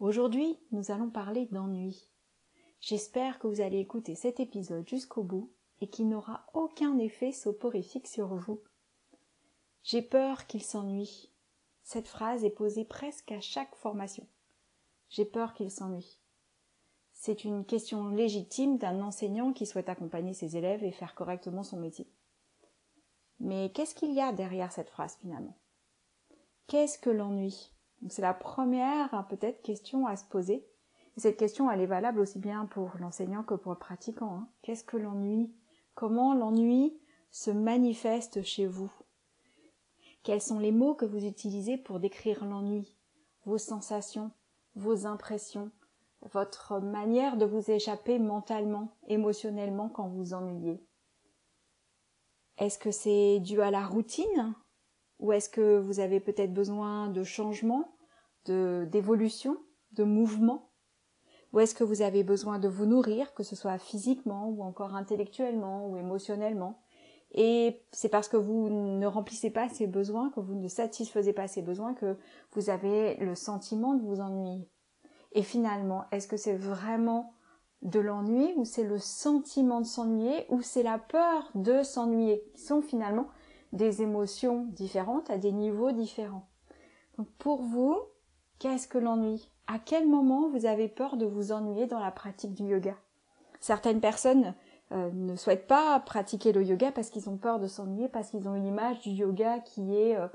Aujourd'hui, nous allons parler d'ennui. J'espère que vous allez écouter cet épisode jusqu'au bout et qu'il n'aura aucun effet soporifique sur vous. J'ai peur qu'il s'ennuie. Cette phrase est posée presque à chaque formation. J'ai peur qu'il s'ennuie. C'est une question légitime d'un enseignant qui souhaite accompagner ses élèves et faire correctement son métier. Mais qu'est-ce qu'il y a derrière cette phrase finalement? Qu'est-ce que l'ennui? C'est la première hein, peut-être question à se poser. Et cette question, elle est valable aussi bien pour l'enseignant que pour le pratiquant. Hein. Qu'est-ce que l'ennui? Comment l'ennui se manifeste chez vous? Quels sont les mots que vous utilisez pour décrire l'ennui? Vos sensations, vos impressions, votre manière de vous échapper mentalement, émotionnellement quand vous ennuyez? Est-ce que c'est dû à la routine? Ou est-ce que vous avez peut-être besoin de changement, de d'évolution, de mouvement? Ou est-ce que vous avez besoin de vous nourrir, que ce soit physiquement ou encore intellectuellement ou émotionnellement? Et c'est parce que vous ne remplissez pas ces besoins, que vous ne satisfaisez pas ces besoins que vous avez le sentiment de vous ennuyer. Et finalement, est-ce que c'est vraiment de l'ennui, ou c'est le sentiment de s'ennuyer, ou c'est la peur de s'ennuyer, qui sont finalement des émotions différentes à des niveaux différents. Pour vous, qu'est-ce que l'ennui? À quel moment vous avez peur de vous ennuyer dans la pratique du yoga? Certaines personnes euh, ne souhaitent pas pratiquer le yoga parce qu'ils ont peur de s'ennuyer, parce qu'ils ont une image du yoga qui est euh,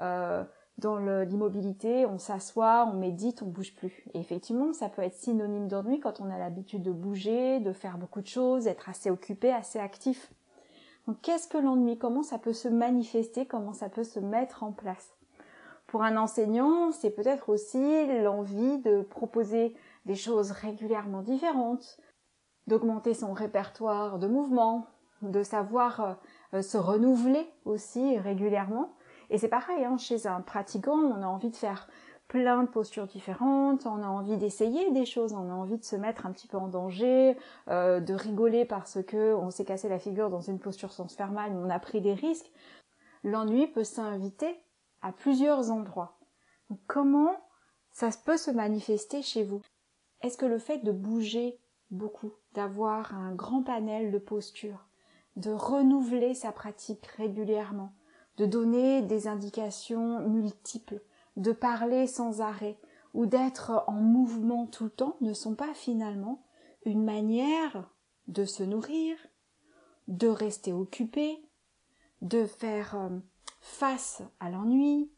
euh, dans l'immobilité, on s'assoit, on médite, on bouge plus. Effectivement, ça peut être synonyme d'ennui quand on a l'habitude de bouger, de faire beaucoup de choses, d'être assez occupé, assez actif. Qu'est-ce que l'ennui? Comment ça peut se manifester? Comment ça peut se mettre en place? Pour un enseignant, c'est peut-être aussi l'envie de proposer des choses régulièrement différentes, d'augmenter son répertoire de mouvements, de savoir euh, se renouveler aussi régulièrement. Et c'est pareil, hein, chez un pratiquant, on a envie de faire plein de postures différentes, on a envie d'essayer des choses, on a envie de se mettre un petit peu en danger, euh, de rigoler parce que on s'est cassé la figure dans une posture sans se faire mal, on a pris des risques. L'ennui peut s'inviter à plusieurs endroits. comment ça peut se manifester chez vous? Est-ce que le fait de bouger beaucoup, d'avoir un grand panel de postures, de renouveler sa pratique régulièrement, de donner des indications multiples, de parler sans arrêt ou d'être en mouvement tout le temps ne sont pas finalement une manière de se nourrir, de rester occupé, de faire euh, face à l'ennui,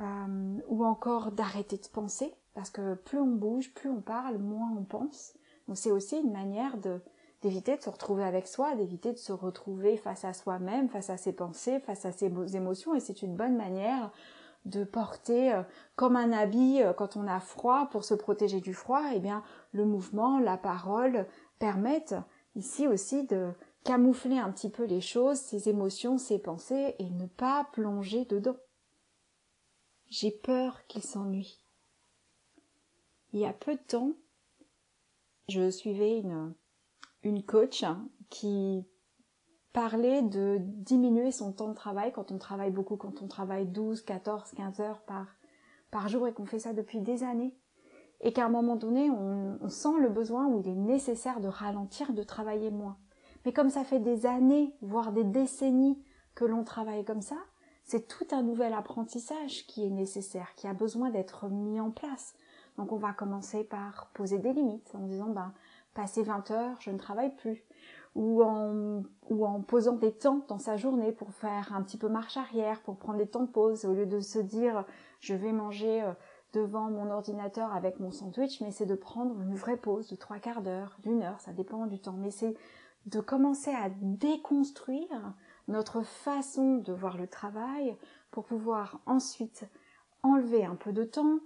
euh, ou encore d'arrêter de penser, parce que plus on bouge, plus on parle, moins on pense. Donc c'est aussi une manière d'éviter de se retrouver avec soi, d'éviter de se retrouver face à soi-même, face à ses pensées, face à ses émotions, et c'est une bonne manière de porter euh, comme un habit euh, quand on a froid pour se protéger du froid, eh bien le mouvement, la parole permettent ici aussi de camoufler un petit peu les choses, ses émotions, ses pensées et ne pas plonger dedans. J'ai peur qu'il s'ennuie. Il y a peu de temps, je suivais une une coach qui parlait de diminuer son temps de travail quand on travaille beaucoup, quand on travaille 12, 14, 15 heures par, par jour et qu'on fait ça depuis des années. Et qu'à un moment donné, on, sent le besoin où il est nécessaire de ralentir, de travailler moins. Mais comme ça fait des années, voire des décennies que l'on travaille comme ça, c'est tout un nouvel apprentissage qui est nécessaire, qui a besoin d'être mis en place. Donc on va commencer par poser des limites en disant ben passer 20 heures, je ne travaille plus. Ou en, posant des temps dans sa journée pour faire un petit peu marche arrière, pour prendre des temps de pause, au lieu de se dire je vais manger euh, devant mon ordinateur avec mon sandwich, mais c'est de prendre une vraie pause de trois quarts d'heure, d'une heure, ça dépend du temps. Mais c'est de commencer à déconstruire notre façon de voir le travail pour pouvoir ensuite enlever un peu de temps,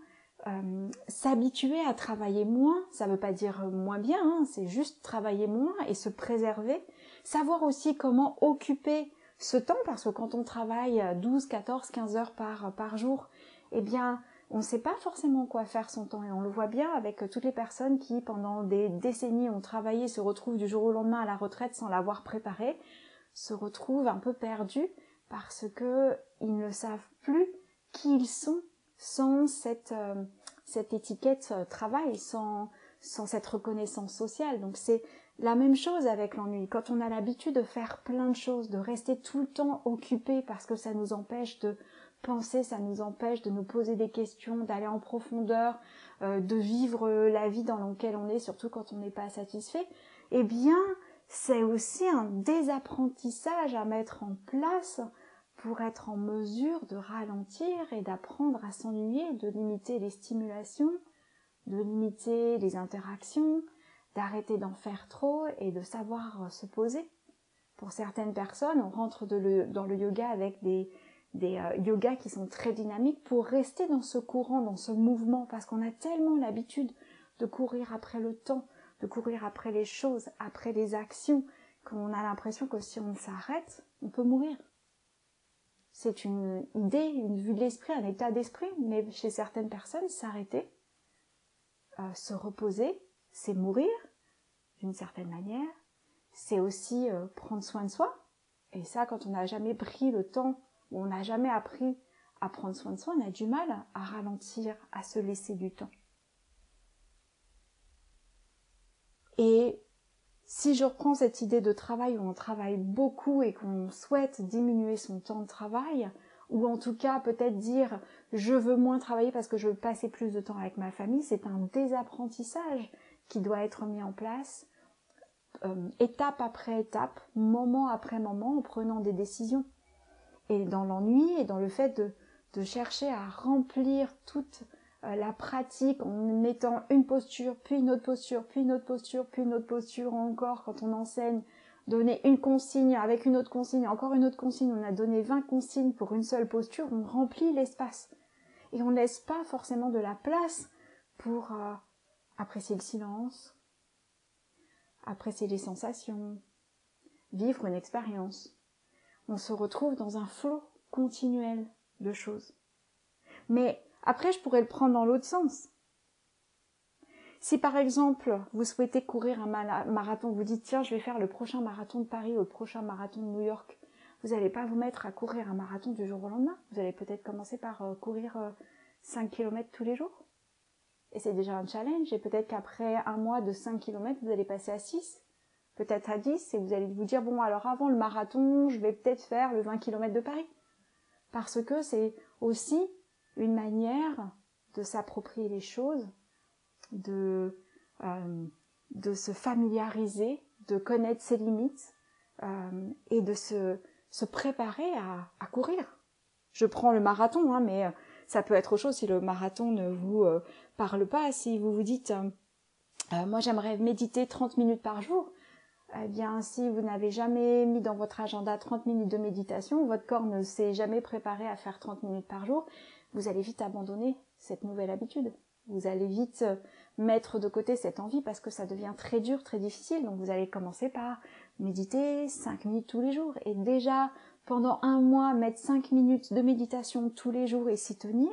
euh, s'habituer à travailler moins, ça ne veut pas dire moins bien, hein, c'est juste travailler moins et se préserver. Savoir aussi comment occuper ce temps, parce que quand on travaille 12, 14, 15 heures par, jour, eh bien, on ne sait pas forcément quoi faire son temps. Et on le voit bien avec toutes les personnes qui, pendant des décennies, ont travaillé, se retrouvent du jour au lendemain à la retraite sans l'avoir préparé, se retrouvent un peu perdus parce que ils ne savent plus qui ils sont sans cette, euh, cette étiquette euh, travail, sans, sans cette reconnaissance sociale. Donc c'est la même chose avec l'ennui. Quand on a l'habitude de faire plein de choses, de rester tout le temps occupé parce que ça nous empêche de penser, ça nous empêche de nous poser des questions, d'aller en profondeur, euh, de vivre la vie dans laquelle on est, surtout quand on n'est pas satisfait, eh bien, c'est aussi un désapprentissage à mettre en place pour être en mesure de ralentir et d'apprendre à s'ennuyer, de limiter les stimulations, de limiter les interactions, d'arrêter d'en faire trop et de savoir se poser. Pour certaines personnes, on rentre dans le yoga avec des, des euh, yogas qui sont très dynamiques pour rester dans ce courant, dans ce mouvement, parce qu'on a tellement l'habitude de courir après le temps, de courir après les choses, après les actions, qu'on a l'impression que si on s'arrête, on peut mourir. C'est une idée, une vue de l'esprit, un état d'esprit, mais chez certaines personnes, s'arrêter, euh, se reposer, c'est mourir, d'une certaine manière. C'est aussi euh, prendre soin de soi. Et ça, quand on n'a jamais pris le temps, ou on n'a jamais appris à prendre soin de soi, on a du mal à ralentir, à se laisser du temps. Et si je reprends cette idée de travail où on travaille beaucoup et qu'on souhaite diminuer son temps de travail, ou en tout cas peut-être dire je veux moins travailler parce que je veux passer plus de temps avec ma famille, c'est un désapprentissage qui doit être mis en place euh, étape après étape, moment après moment, en prenant des décisions. Et dans l'ennui et dans le fait de, de chercher à remplir toute euh, la pratique en mettant une posture, puis une autre posture, puis une autre posture, puis une autre posture encore quand on enseigne, donner une consigne avec une autre consigne, encore une autre consigne, on a donné 20 consignes pour une seule posture, on remplit l'espace. Et on ne laisse pas forcément de la place pour euh, apprécier le silence, apprécier les sensations, vivre une expérience. On se retrouve dans un flot continuel de choses. Mais après, je pourrais le prendre dans l'autre sens. Si par exemple, vous souhaitez courir un marathon, vous dites tiens, je vais faire le prochain marathon de Paris ou le prochain marathon de New York, vous n'allez pas vous mettre à courir un marathon du jour au lendemain. Vous allez peut-être commencer par euh, courir 5 euh, km tous les jours. Et c'est déjà un challenge. Et peut-être qu'après un mois de 5 km, vous allez passer à 6, peut-être à 10, et vous allez vous dire, bon, alors avant le marathon, je vais peut-être faire le 20 km de Paris. Parce que c'est aussi une manière de s'approprier les choses, de, euh, de se familiariser, de connaître ses limites euh, et de se, se préparer à, courir. Je prends le marathon, hein, mais ça peut être autre chose si le marathon ne vous euh, parle pas. Si vous vous dites, moi j'aimerais méditer 30 minutes par jour, eh bien, si vous n'avez jamais mis dans votre agenda 30 minutes de méditation, votre corps ne s'est jamais préparé à faire 30 minutes par jour, vous allez vite abandonner cette nouvelle habitude. Vous allez vite euh, mettre de côté cette envie parce que ça devient très dur, très difficile. Donc vous allez commencer par méditer 5 minutes tous les jours. Et déjà, pendant un mois, mettre 5 minutes de méditation tous les jours et s'y tenir,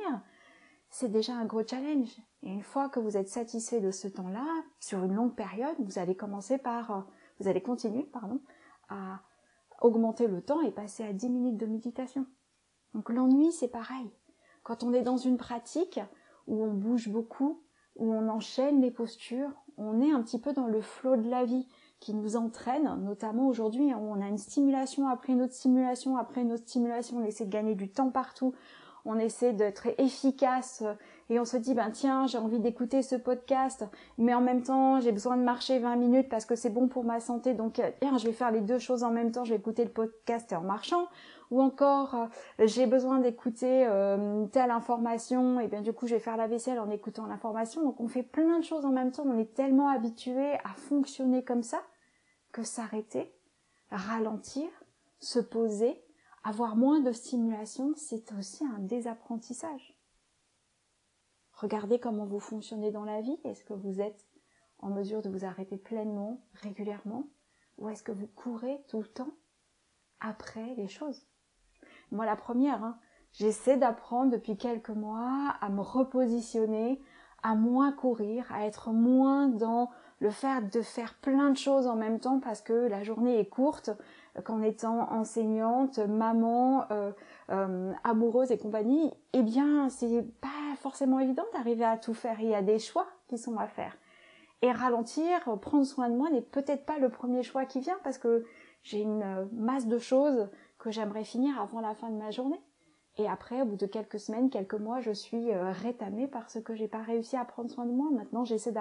c'est déjà un gros challenge. Et une fois que vous êtes satisfait de ce temps-là, sur une longue période, vous allez commencer par, euh, vous allez continuer, pardon, à augmenter le temps et passer à 10 minutes de méditation. Donc l'ennui, c'est pareil. Quand on est dans une pratique où on bouge beaucoup, où on enchaîne les postures, on est un petit peu dans le flot de la vie qui nous entraîne, notamment aujourd'hui où on a une stimulation après une autre stimulation après une autre stimulation, on essaie de gagner du temps partout, on essaie d'être efficace et on se dit ben tiens j'ai envie d'écouter ce podcast mais en même temps j'ai besoin de marcher 20 minutes parce que c'est bon pour ma santé donc je vais faire les deux choses en même temps je vais écouter le podcast en marchant ou encore euh, j'ai besoin d'écouter euh, telle information et bien du coup je vais faire la vaisselle en écoutant l'information. Donc on fait plein de choses en même temps. On est tellement habitué à fonctionner comme ça que s'arrêter ralentir se poser avoir moins de stimulation c'est aussi un désapprentissage. Regardez comment vous fonctionnez dans la vie. Est-ce que vous êtes en mesure de vous arrêter pleinement, régulièrement Ou est-ce que vous courez tout le temps après les choses? Moi, la première, hein, j'essaie d'apprendre depuis quelques mois à me repositionner, à moins courir, à être moins dans le fait de faire plein de choses en même temps parce que la journée est courte, qu'en étant enseignante, maman, euh, euh, amoureuse et compagnie, eh bien, c'est pas forcément évident d'arriver à tout faire. Il y a des choix qui sont à faire. Et ralentir, prendre soin de moi n'est peut-être pas le premier choix qui vient parce que j'ai une masse de choses que j'aimerais finir avant la fin de ma journée. Et après, au bout de quelques semaines, quelques mois, je suis euh, rétamée parce que j'ai pas réussi à prendre soin de moi. Maintenant, j'essaie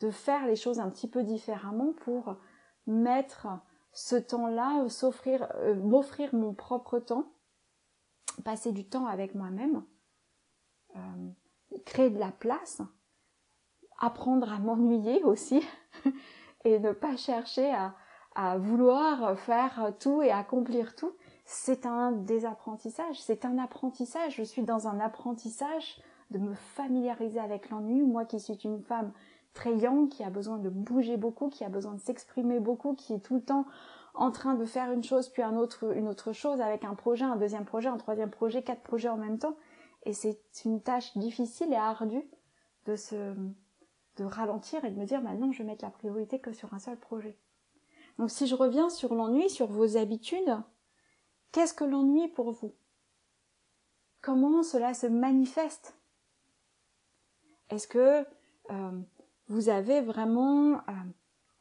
de faire les choses un petit peu différemment pour mettre ce temps-là, s'offrir, euh, m'offrir mon propre temps, passer du temps avec moi-même, euh, créer de la place, apprendre à m'ennuyer aussi et ne pas chercher à, à vouloir faire tout et accomplir tout. C'est un désapprentissage, c'est un apprentissage. Je suis dans un apprentissage de me familiariser avec l'ennui. Moi qui suis une femme très young, qui a besoin de bouger beaucoup, qui a besoin de s'exprimer beaucoup, qui est tout le temps en train de faire une chose puis un autre, une autre chose avec un projet, un deuxième projet, un troisième projet, quatre projets en même temps. Et c'est une tâche difficile et ardue de se, de ralentir et de me dire, maintenant, je vais mettre la priorité que sur un seul projet. Donc, si je reviens sur l'ennui, sur vos habitudes, qu'est-ce que l'ennui pour vous? Comment cela se manifeste? Est-ce que euh, vous avez vraiment euh,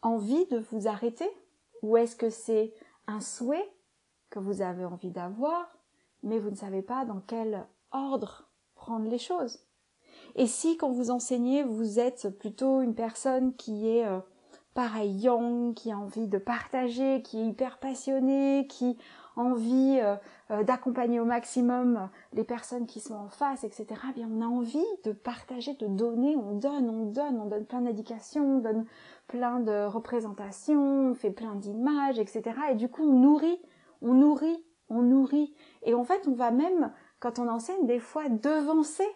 envie de vous arrêter? Ou est-ce que c'est un souhait que vous avez envie d'avoir, mais vous ne savez pas dans quel ordre prendre les choses? Et si quand vous enseignez, vous êtes plutôt une personne qui est euh, pareil qui a envie de partager, qui est hyper passionnée, qui envie euh, euh, d'accompagner au maximum les personnes qui sont en face, etc., eh bien on a envie de partager, de donner, on donne, on donne, on donne plein d'éducation, on donne plein de représentations, on fait plein d'images, etc. Et du coup on nourrit, on nourrit, on nourrit. Et en fait on va même, quand on enseigne, des fois devancer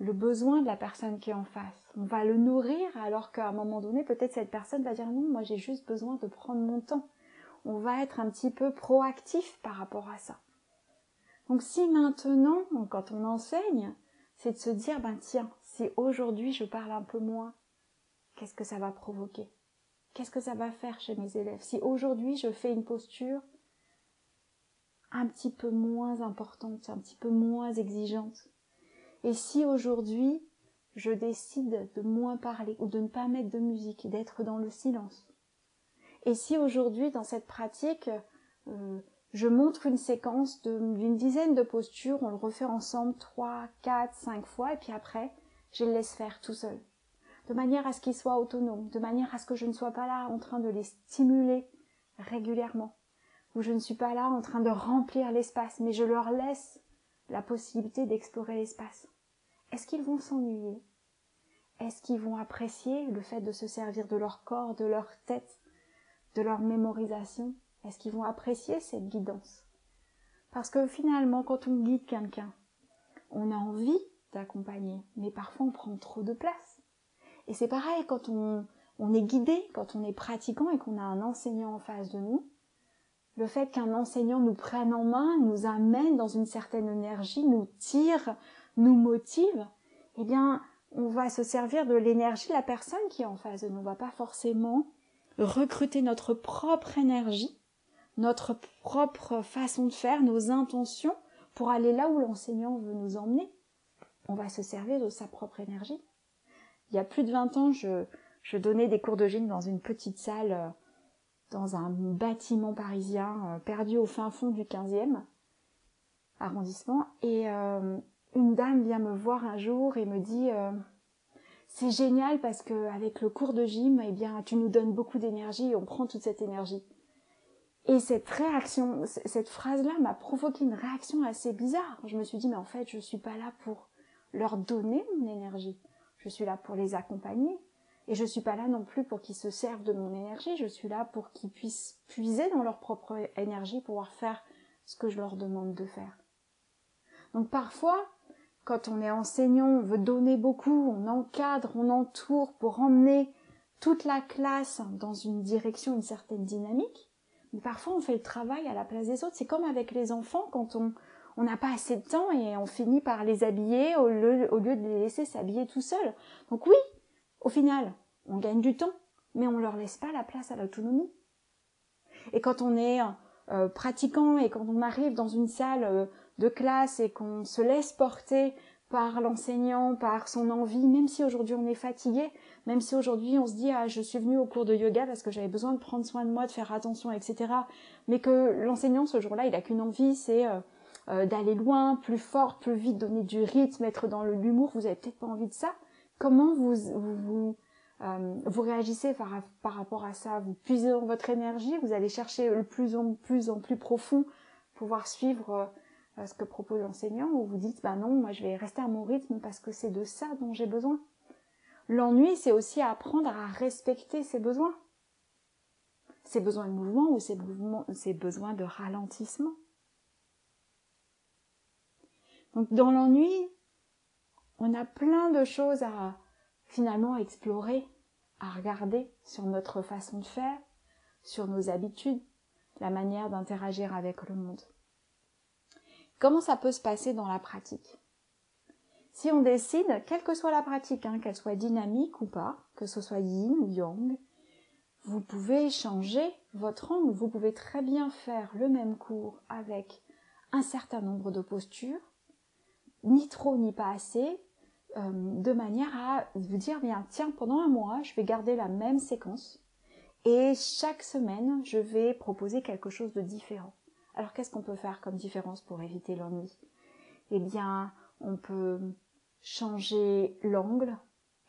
le besoin de la personne qui est en face. On va le nourrir alors qu'à un moment donné, peut-être cette personne va dire non, moi j'ai juste besoin de prendre mon temps on va être un petit peu proactif par rapport à ça. Donc si maintenant, quand on enseigne, c'est de se dire, ben tiens, si aujourd'hui je parle un peu moins, qu'est-ce que ça va provoquer? Qu'est-ce que ça va faire chez mes élèves? Si aujourd'hui je fais une posture un petit peu moins importante, un petit peu moins exigeante, et si aujourd'hui je décide de moins parler ou de ne pas mettre de musique, d'être dans le silence, et si aujourd'hui, dans cette pratique, euh, je montre une séquence d'une dizaine de postures, on le refait ensemble trois, quatre, cinq fois, et puis après, je le laisse faire tout seul. De manière à ce qu'ils soient autonomes, de manière à ce que je ne sois pas là en train de les stimuler régulièrement, ou je ne suis pas là en train de remplir l'espace, mais je leur laisse la possibilité d'explorer l'espace. Est-ce qu'ils vont s'ennuyer? Est-ce qu'ils vont apprécier le fait de se servir de leur corps, de leur tête, de leur mémorisation Est-ce qu'ils vont apprécier cette guidance? Parce que finalement, quand on guide quelqu'un, on a envie d'accompagner, mais parfois on prend trop de place. Et c'est pareil quand on, est guidé, quand on est pratiquant et qu'on a un enseignant en face de nous. Le fait qu'un enseignant nous prenne en main, nous amène dans une certaine énergie, nous tire, nous motive, eh bien, on va se servir de l'énergie de la personne qui est en face de nous. On va pas forcément recruter notre propre énergie, notre propre façon de faire, nos intentions pour aller là où l'enseignant veut nous emmener. On va se servir de sa propre énergie. Il y a plus de 20 ans, je, donnais des cours de gym dans une petite salle, euh, dans un bâtiment parisien euh, perdu au fin fond du 15e arrondissement. Et euh, une dame vient me voir un jour et me dit c'est génial parce que avec le cours de gym, eh bien, tu nous donnes beaucoup d'énergie et on prend toute cette énergie. Et cette réaction, cette phrase-là m'a provoqué une réaction assez bizarre. Je me suis dit, mais en fait, je suis pas là pour leur donner mon énergie. Je suis là pour les accompagner. Et je suis pas là non plus pour qu'ils se servent de mon énergie. Je suis là pour qu'ils puissent puiser dans leur propre énergie, pouvoir faire ce que je leur demande de faire. Donc parfois, quand on est enseignant, on veut donner beaucoup, on encadre, on entoure pour emmener toute la classe dans une direction, une certaine dynamique. Mais parfois, on fait le travail à la place des autres. C'est comme avec les enfants, quand on n'a pas assez de temps et on finit par les habiller au lieu, de les laisser s'habiller tout seuls. Donc oui, au final, on gagne du temps, mais on leur laisse pas la place à l'autonomie. Et quand on est euh, pratiquant et quand on arrive dans une salle euh, de classe et qu'on se laisse porter par l'enseignant, par son envie, même si aujourd'hui on est fatigué, même si aujourd'hui on se dit ah je suis venu au cours de yoga parce que j'avais besoin de prendre soin de moi, de faire attention, etc. Mais que l'enseignant ce jour-là il a qu'une envie, c'est euh, d'aller loin, plus fort, plus vite, donner du rythme, être dans l'humour. Vous avez peut-être pas envie de ça. Comment vous vous, vous, réagissez par, par rapport à ça? Vous puisez dans votre énergie, vous allez chercher le plus en plus en plus profond, pouvoir suivre euh, ce que propose l'enseignant, ou vous dites, bah non, moi je vais rester à mon rythme parce que c'est de ça dont j'ai besoin. L'ennui, c'est aussi apprendre à respecter ses besoins. Ses besoins de mouvement ou ses, ses besoins de ralentissement. Donc dans l'ennui, on a plein de choses à finalement explorer, à regarder sur notre façon de faire, sur nos habitudes, la manière d'interagir avec le monde. Comment ça peut se passer dans la pratique? Si on décide, quelle que soit la pratique, hein, qu'elle soit dynamique ou pas, que ce soit yin ou yang, vous pouvez changer votre angle. Vous pouvez très bien faire le même cours avec un certain nombre de postures, ni trop ni pas assez, euh, de manière à vous dire, bien, tiens, pendant un mois, je vais garder la même séquence et chaque semaine, je vais proposer quelque chose de différent. Alors qu'est-ce qu'on peut faire comme différence pour éviter l'ennui? Eh bien, on peut changer l'angle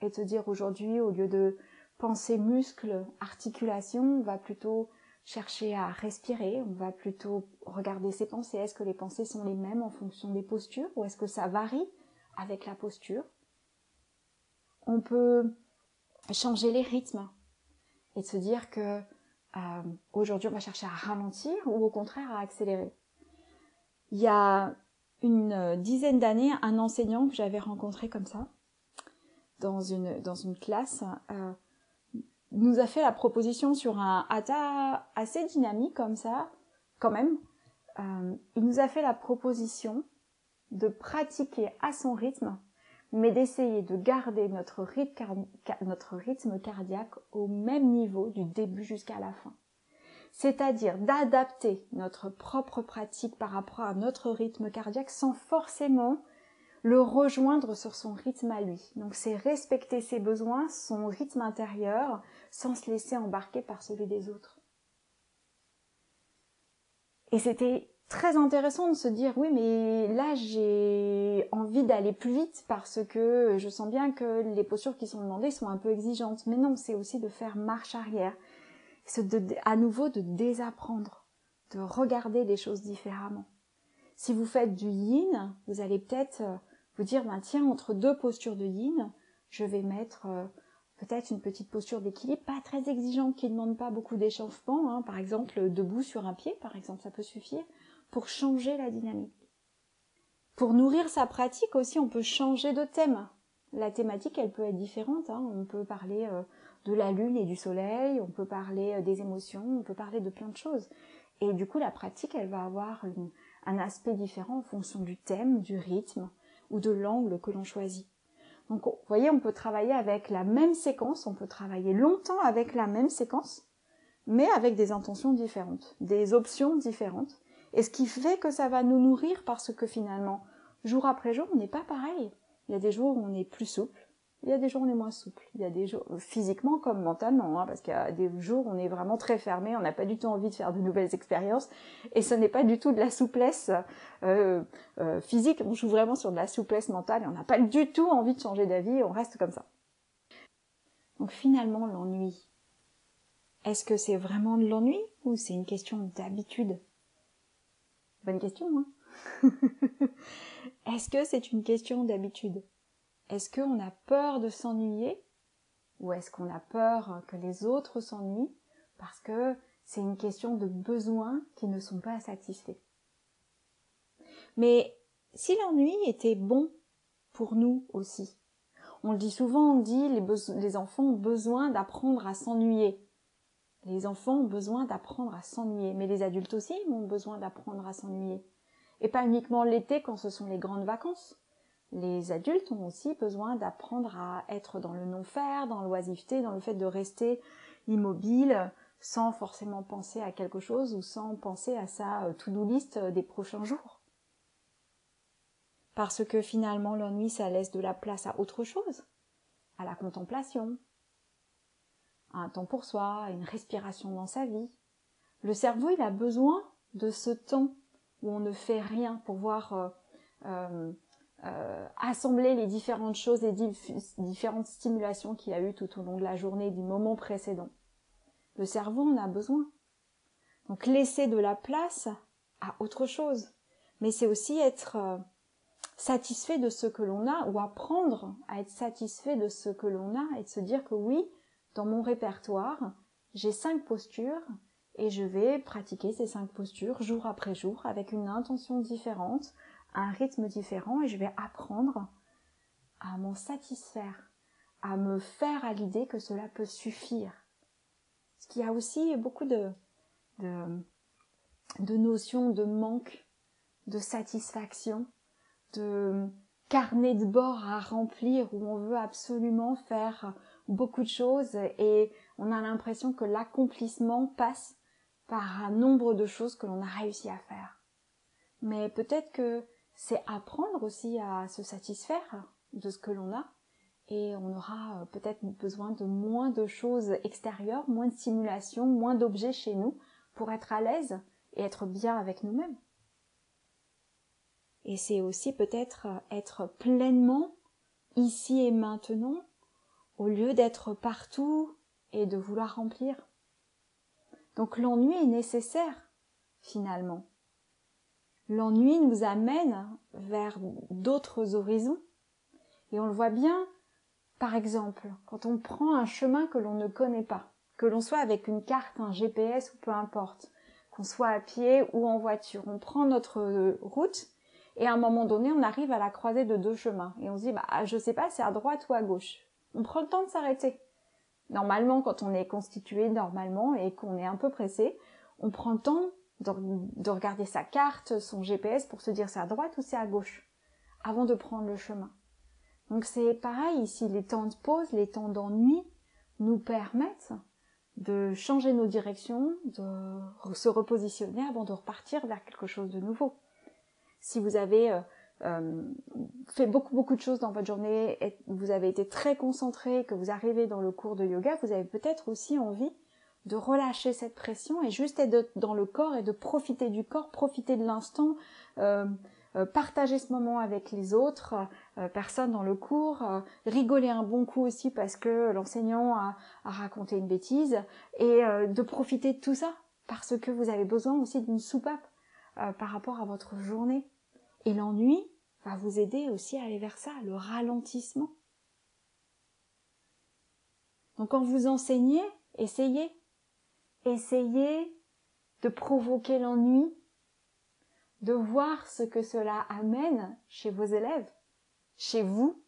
et te dire aujourd'hui, au lieu de penser muscle, articulation, on va plutôt chercher à respirer, on va plutôt regarder ses pensées. Est-ce que les pensées sont les mêmes en fonction des postures ou est-ce que ça varie avec la posture? On peut changer les rythmes et se dire que euh, aujourd'hui on va chercher à ralentir ou au contraire à accélérer. Il y a une dizaine d'années, un enseignant que j'avais rencontré comme ça, dans une, dans une classe, euh, nous a fait la proposition sur un hata assez dynamique comme ça, quand même. Euh, il nous a fait la proposition de pratiquer à son rythme mais d'essayer de garder notre rythme, cardiaque au même niveau du début jusqu'à la fin. C'est-à-dire d'adapter notre propre pratique par rapport à notre rythme cardiaque sans forcément le rejoindre sur son rythme à lui. Donc c'est respecter ses besoins, son rythme intérieur, sans se laisser embarquer par celui des autres. Et c'était très intéressant de se dire oui mais là j'ai envie d'aller plus vite parce que je sens bien que les postures qui sont demandées sont un peu exigeantes. Mais non c'est aussi de faire marche arrière. C'est à nouveau de désapprendre de regarder les choses différemment. Si vous faites du yin vous allez peut-être euh, vous dire ben tiens entre deux postures de yin je vais mettre euh, peut-être une petite posture d'équilibre pas très exigeante qui ne demande pas beaucoup d'échauffement hein. par exemple debout sur un pied par exemple ça peut suffire pour changer la dynamique. Pour nourrir sa pratique aussi, on peut changer de thème. La thématique, elle peut être différente. Hein. On peut parler euh, de la lune et du soleil, on peut parler euh, des émotions, on peut parler de plein de choses. Et du coup, la pratique, elle va avoir un aspect différent en fonction du thème, du rythme ou de l'angle que l'on choisit. Donc, vous voyez, on peut travailler avec la même séquence, on peut travailler longtemps avec la même séquence, mais avec des intentions différentes, des options différentes. Et ce qui fait que ça va nous nourrir parce que finalement, jour après jour, on n'est pas pareil. Il y a des jours où on est plus souple, il y a des jours où on est moins souple. Il y a des jours, physiquement comme mentalement, hein, parce qu'il y a des jours où on est vraiment très fermé, on n'a pas du tout envie de faire de nouvelles expériences, et ce n'est pas du tout de la souplesse euh, euh, physique, on joue vraiment sur de la souplesse mentale, et on n'a pas du tout envie de changer d'avis, on reste comme ça. Donc finalement, l'ennui, est-ce que c'est vraiment de l'ennui, ou c'est une question d'habitude? Bonne question, hein Est-ce que c'est une question d'habitude? Est-ce qu'on a peur de s'ennuyer? Ou est-ce qu'on a peur que les autres s'ennuient parce que c'est une question de besoins qui ne sont pas satisfaits? Mais si l'ennui était bon pour nous aussi. On le dit souvent, on dit les, les enfants ont besoin d'apprendre à s'ennuyer. Les enfants ont besoin d'apprendre à s'ennuyer, mais les adultes aussi ont besoin d'apprendre à s'ennuyer. Et pas uniquement l'été quand ce sont les grandes vacances. Les adultes ont aussi besoin d'apprendre à être dans le non-faire, dans l'oisiveté, dans le fait de rester immobile, sans forcément penser à quelque chose ou sans penser à sa euh, to-do list euh, des prochains jours. Parce que finalement l'ennui, ça laisse de la place à autre chose, à la contemplation, un temps pour soi, une respiration dans sa vie. Le cerveau, il a besoin de ce temps où on ne fait rien pour voir euh, assembler les différentes choses, les différentes stimulations qu'il a eues tout au long de la journée du moment précédent. Le cerveau en a besoin. Donc laisser de la place à autre chose. Mais c'est aussi être euh, satisfait de ce que l'on a ou apprendre à être satisfait de ce que l'on a et de se dire que oui, dans mon répertoire, j'ai cinq postures et je vais pratiquer ces cinq postures jour après jour avec une intention différente, un rythme différent et je vais apprendre à m'en satisfaire, à me faire à l'idée que cela peut suffire. Ce qui a aussi beaucoup de, de, notions de manque, de satisfaction, de carnet de bord à remplir où on veut absolument faire beaucoup de choses et on a l'impression que l'accomplissement passe par un nombre de choses que l'on a réussi à faire. Mais peut-être que c'est apprendre aussi à se satisfaire de ce que l'on a et on aura euh, peut-être besoin de moins de choses extérieures, moins de stimulation, moins d'objets chez nous pour être à l'aise et être bien avec nous-mêmes. Et c'est aussi peut-être être pleinement ici et maintenant au lieu d'être partout et de vouloir remplir. Donc l'ennui est nécessaire finalement. L'ennui nous amène vers d'autres horizons. Et on le voit bien par exemple, quand on prend un chemin que l'on ne connaît pas, que l'on soit avec une carte, un GPS ou peu importe, qu'on soit à pied ou en voiture, on prend notre route et à un moment donné, on arrive à la croisée de deux chemins et on se dit bah je sais pas, c'est à droite ou à gauche. On prend le temps de s'arrêter. Normalement, quand on est constitué normalement et qu'on est un peu pressé, on prend le temps de, de regarder sa carte, son GPS pour se dire c'est à droite ou c'est à gauche avant de prendre le chemin. Donc c'est pareil ici, les temps de pause, les temps d'ennui nous permettent de changer nos directions, de se repositionner avant de repartir vers quelque chose de nouveau. Si vous avez euh, fait beaucoup beaucoup de choses dans votre journée, et vous avez été très concentré, que vous arrivez dans le cours de yoga, vous avez peut-être aussi envie de relâcher cette pression et juste être dans le corps et de profiter du corps, profiter de l'instant, euh, euh, partager ce moment avec les autres personnes dans le cours, rigoler un bon coup aussi parce que l'enseignant a, raconté une bêtise, et de profiter de tout ça parce que vous avez besoin aussi d'une soupape par rapport à votre journée. Et l'ennui va vous aider aussi à aller vers ça, le ralentissement. Donc quand vous enseignez, essayez. Essayez de provoquer l'ennui de voir ce que cela amène chez vos élèves, chez vous,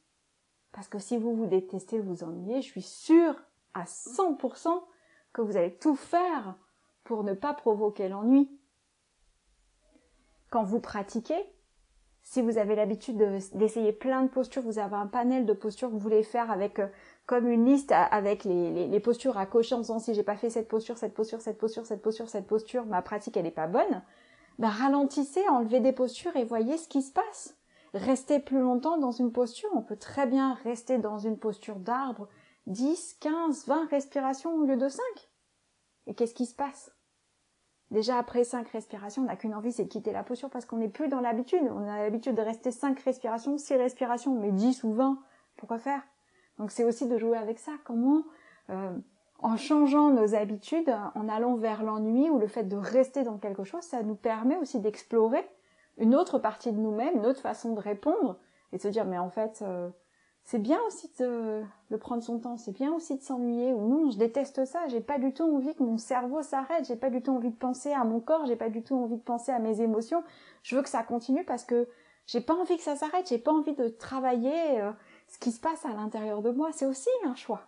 parce que si vous vous détestez, vous ennuyez, je suis sûre à 100% que vous allez tout faire pour ne pas provoquer l'ennui. Quand vous pratiquez, si vous avez l'habitude d'essayer plein de postures, vous avez un panel de postures que vous voulez faire avec euh, comme une liste avec les, postures à cocher en disant si j'ai pas fait cette posture, cette posture, cette posture, cette posture, cette posture, ma pratique elle est pas bonne. Ben, ralentissez, enlevez des postures et voyez ce qui se passe. Restez plus longtemps dans une posture. On peut très bien rester dans une posture d'arbre 10, 15, 20 respirations au lieu de 5. Et qu'est-ce qui se passe? Déjà après 5 respirations, on n'a qu'une envie, c'est de quitter la posture parce qu'on n'est plus dans l'habitude. On a l'habitude de rester 5 respirations, 6 respirations, mais 10 ou 20. Pourquoi faire? Donc c'est aussi de jouer avec ça. Comment euh, en changeant nos habitudes, en allant vers l'ennui ou le fait de rester dans quelque chose, ça nous permet aussi d'explorer une autre partie de nous-mêmes, une autre façon de répondre et de se dire mais en fait euh, c'est bien aussi de, prendre son temps, c'est bien aussi de s'ennuyer ou non, je déteste ça, j'ai pas du tout envie que mon cerveau s'arrête, j'ai pas du tout envie de penser à mon corps, j'ai pas du tout envie de penser à mes émotions, je veux que ça continue parce que J'ai pas envie que ça s'arrête, j'ai pas envie de travailler euh, ce qui se passe à l'intérieur de moi. C'est aussi un choix.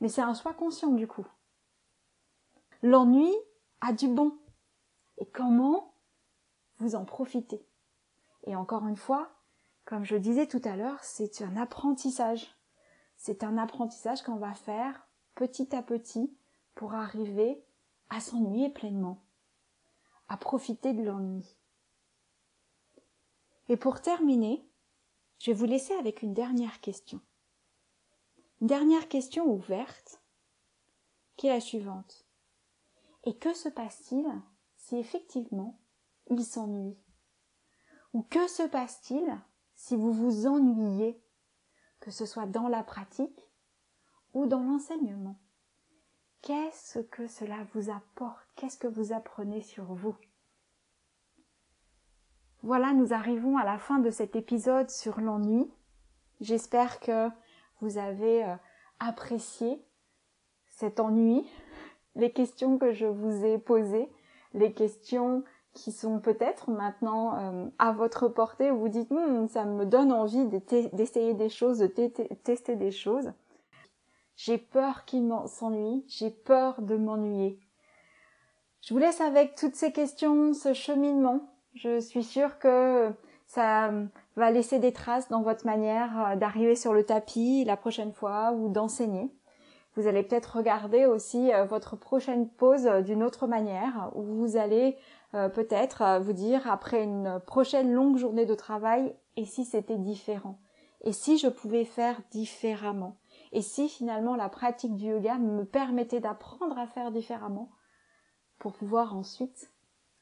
Mais c'est un choix conscient du coup. L'ennui a du bon. Et comment vous en profitez? Et encore une fois, comme je disais tout à l'heure, c'est un apprentissage. C'est un apprentissage qu'on va faire petit à petit pour arriver à s'ennuyer pleinement, à profiter de l'ennui. Et pour terminer, je vais vous laisser avec une dernière question. Une dernière question ouverte, qui est la suivante. Et que se passe-t-il si effectivement il s'ennuie? Ou que se passe-t-il si vous vous ennuyez, que ce soit dans la pratique ou dans l'enseignement Qu'est-ce que cela vous apporte? Qu'est-ce que vous apprenez sur vous? Voilà, nous arrivons à la fin de cet épisode sur l'ennui. J'espère que vous avez euh, apprécié cet ennui, les questions que je vous ai posées, les questions qui sont peut-être maintenant euh, à votre portée, où vous dites hmm, ça me donne envie d'essayer des choses, de tester des choses. J'ai peur qu'il s'ennuie, j'ai peur de m'ennuyer. Je vous laisse avec toutes ces questions, ce cheminement. Je suis sûre que ça va laisser des traces dans votre manière euh, d'arriver sur le tapis la prochaine fois ou d'enseigner. Vous allez peut-être regarder aussi euh, votre prochaine pause euh, d'une autre manière, où vous allez peut-être vous dire après une prochaine longue journée de travail, et si c'était différent? Et si je pouvais faire différemment? Et si finalement la pratique du yoga me permettait d'apprendre à faire différemment? Pour pouvoir ensuite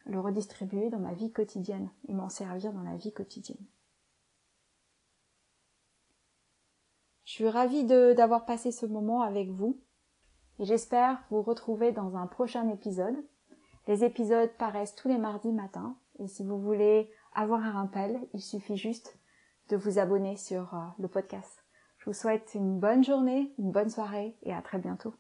le redistribuer dans ma vie quotidienne et m'en servir dans la vie quotidienne. Je suis ravie d'avoir passé ce moment avec vous et j'espère vous retrouver dans un prochain épisode. Les épisodes paraissent tous les mardis matins et si vous voulez avoir un rappel, il suffit juste de vous abonner sur euh, le podcast. Je vous souhaite une bonne journée, une bonne soirée et à très bientôt.